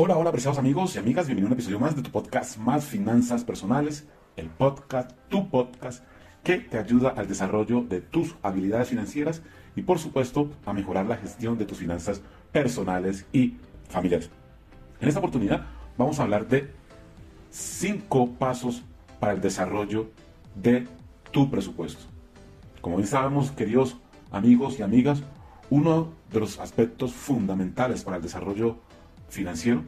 Hola, hola, apreciados amigos y amigas, bienvenido a un episodio más de tu podcast Más Finanzas Personales, el podcast, tu podcast, que te ayuda al desarrollo de tus habilidades financieras y por supuesto a mejorar la gestión de tus finanzas personales y familiares. En esta oportunidad vamos a hablar de cinco pasos para el desarrollo de tu presupuesto. Como bien sabemos, queridos amigos y amigas, uno de los aspectos fundamentales para el desarrollo financiero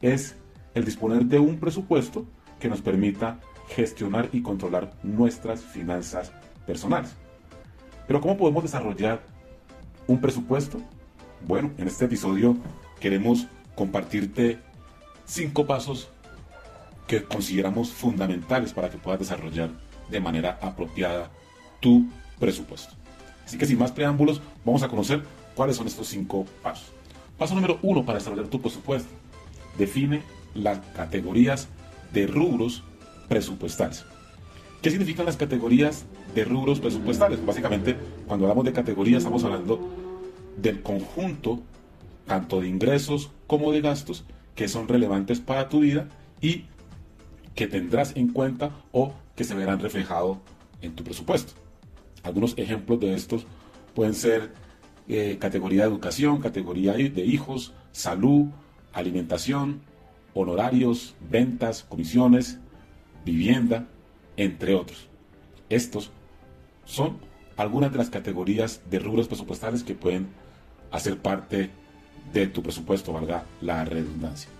es el disponer de un presupuesto que nos permita gestionar y controlar nuestras finanzas personales. Pero ¿cómo podemos desarrollar un presupuesto? Bueno, en este episodio queremos compartirte cinco pasos que consideramos fundamentales para que puedas desarrollar de manera apropiada tu presupuesto. Así que sin más preámbulos, vamos a conocer cuáles son estos cinco pasos. Paso número uno para desarrollar tu presupuesto. Define las categorías de rubros presupuestales. ¿Qué significan las categorías de rubros presupuestales? Básicamente, cuando hablamos de categorías, estamos hablando del conjunto tanto de ingresos como de gastos que son relevantes para tu vida y que tendrás en cuenta o que se verán reflejados en tu presupuesto. Algunos ejemplos de estos pueden ser eh, categoría de educación, categoría de hijos, salud, alimentación, honorarios, ventas, comisiones, vivienda, entre otros. Estos son algunas de las categorías de rubros presupuestales que pueden hacer parte de tu presupuesto, valga la redundancia.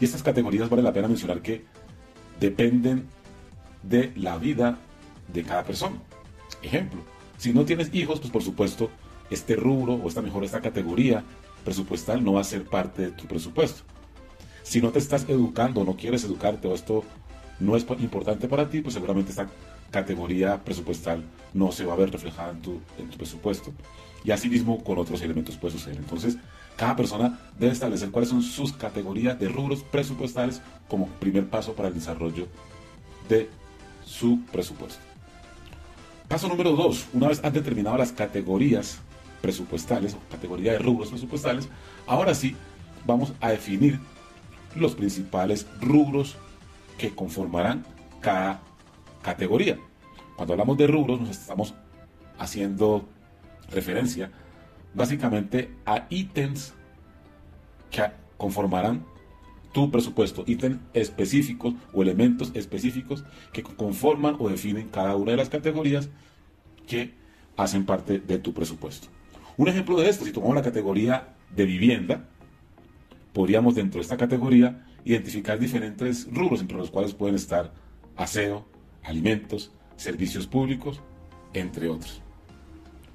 Y estas categorías vale la pena mencionar que dependen de la vida de cada persona. Ejemplo, si no tienes hijos, pues por supuesto este rubro o esta mejor esta categoría presupuestal no va a ser parte de tu presupuesto. Si no te estás educando, no quieres educarte o esto no es importante para ti, pues seguramente esta categoría presupuestal no se va a ver reflejada en tu, en tu presupuesto. Y asimismo con otros elementos puede suceder. Entonces, cada persona debe establecer cuáles son sus categorías de rubros presupuestales como primer paso para el desarrollo de su presupuesto. Paso número dos, una vez has determinado las categorías presupuestales o categoría de rubros presupuestales, ahora sí vamos a definir los principales rubros que conformarán cada categoría. Cuando hablamos de rubros nos estamos haciendo referencia básicamente a ítems que conformarán tu presupuesto, ítems específicos o elementos específicos que conforman o definen cada una de las categorías que hacen parte de tu presupuesto. Un ejemplo de esto, si tomamos la categoría de vivienda, podríamos dentro de esta categoría identificar diferentes rubros entre los cuales pueden estar aseo, alimentos, servicios públicos, entre otros.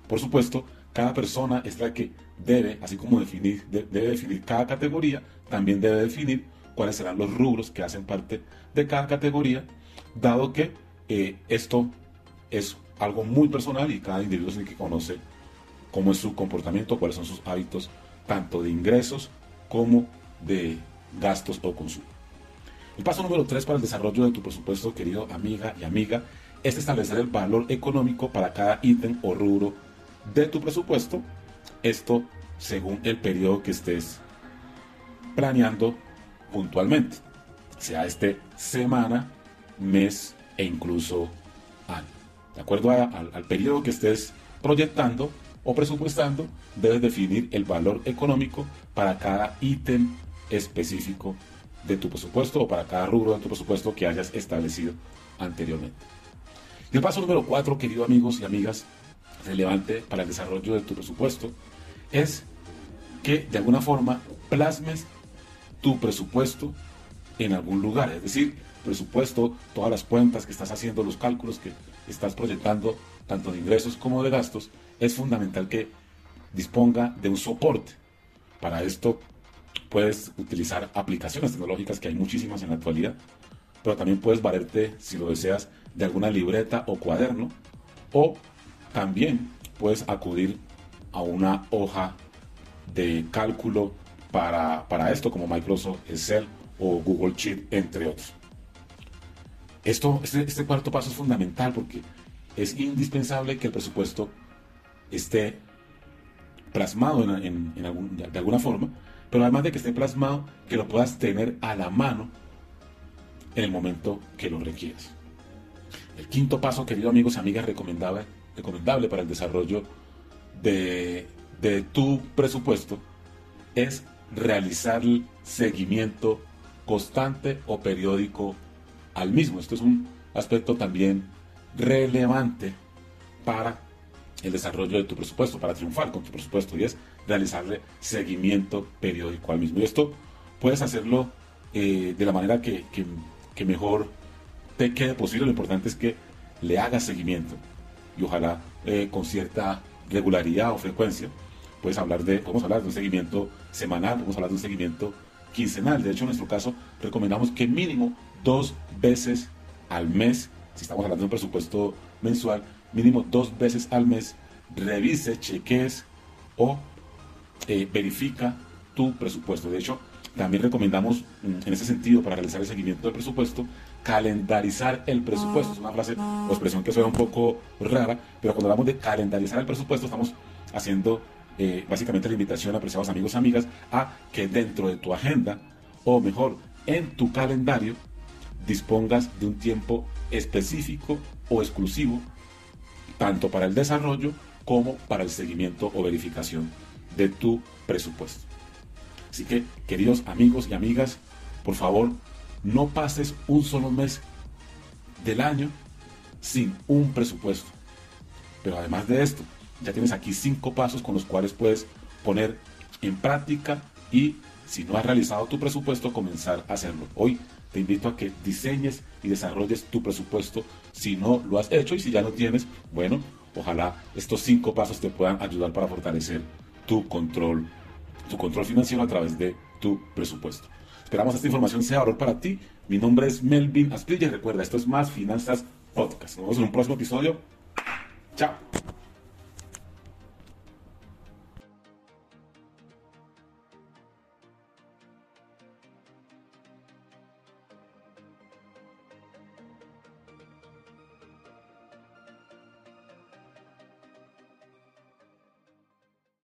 Por supuesto, cada persona es la que debe, así como definir, debe definir cada categoría, también debe definir cuáles serán los rubros que hacen parte de cada categoría, dado que eh, esto es algo muy personal y cada individuo es el que conoce cómo es su comportamiento, cuáles son sus hábitos, tanto de ingresos como de gastos o consumo. El paso número 3 para el desarrollo de tu presupuesto, querido amiga y amiga, es establecer el valor económico para cada ítem o rubro de tu presupuesto. Esto según el periodo que estés planeando puntualmente, sea este semana, mes e incluso año. De acuerdo al periodo que estés proyectando, o presupuestando, debes definir el valor económico para cada ítem específico de tu presupuesto o para cada rubro de tu presupuesto que hayas establecido anteriormente. Y el paso número cuatro, queridos amigos y amigas, relevante para el desarrollo de tu presupuesto, es que de alguna forma plasmes tu presupuesto en algún lugar. Es decir, presupuesto, todas las cuentas que estás haciendo, los cálculos que estás proyectando, tanto de ingresos como de gastos, es fundamental que disponga de un soporte. Para esto puedes utilizar aplicaciones tecnológicas, que hay muchísimas en la actualidad, pero también puedes valerte, si lo deseas, de alguna libreta o cuaderno, o también puedes acudir a una hoja de cálculo para, para esto, como Microsoft Excel o Google Sheet, entre otros. Esto, este, este cuarto paso es fundamental porque es indispensable que el presupuesto esté plasmado en, de alguna forma, pero además de que esté plasmado, que lo puedas tener a la mano en el momento que lo requieras. El quinto paso, querido amigos y amigas, recomendable, recomendable para el desarrollo de, de tu presupuesto es realizar el seguimiento constante o periódico al mismo. Esto es un aspecto también relevante para el desarrollo de tu presupuesto, para triunfar con tu presupuesto, y es realizarle seguimiento periódico al mismo. Y esto puedes hacerlo eh, de la manera que, mejor te quede posible. Lo importante es que le hagas seguimiento y ojalá eh, con cierta regularidad o frecuencia. Puedes hablar de, podemos hablar de un seguimiento semanal, podemos hablar de un seguimiento quincenal. De hecho, en nuestro caso, recomendamos que mínimo dos veces al mes, si estamos hablando de un presupuesto mensual, mínimo dos veces al mes, revise, cheques o eh, verifica tu presupuesto. De hecho, también recomendamos mm, en ese sentido, para realizar el seguimiento del presupuesto, calendarizar el presupuesto. Es una frase o expresión que suena un poco rara, pero cuando hablamos de calendarizar el presupuesto, estamos haciendo eh, básicamente la invitación, apreciados amigos amigas, a que dentro de tu agenda, o mejor, en tu calendario, dispongas de un tiempo específico o exclusivo, tanto para el desarrollo como para el seguimiento o verificación de tu presupuesto. Así que, queridos amigos y amigas, por favor, no pases un solo mes del año sin un presupuesto. Pero además de esto, ya tienes aquí cinco pasos con los cuales puedes poner en práctica y si no has realizado tu presupuesto, comenzar a hacerlo. Hoy te invito a que diseñes y desarrolles tu presupuesto si no lo has hecho y si ya lo tienes, bueno, ojalá estos cinco pasos te puedan ayudar para fortalecer tu control, tu control financiero a través de tu presupuesto. Esperamos esta información sea valor para ti. Mi nombre es Melvin Asprilla y recuerda, esto es Más Finanzas Podcast. Nos vemos en un próximo episodio. Chao.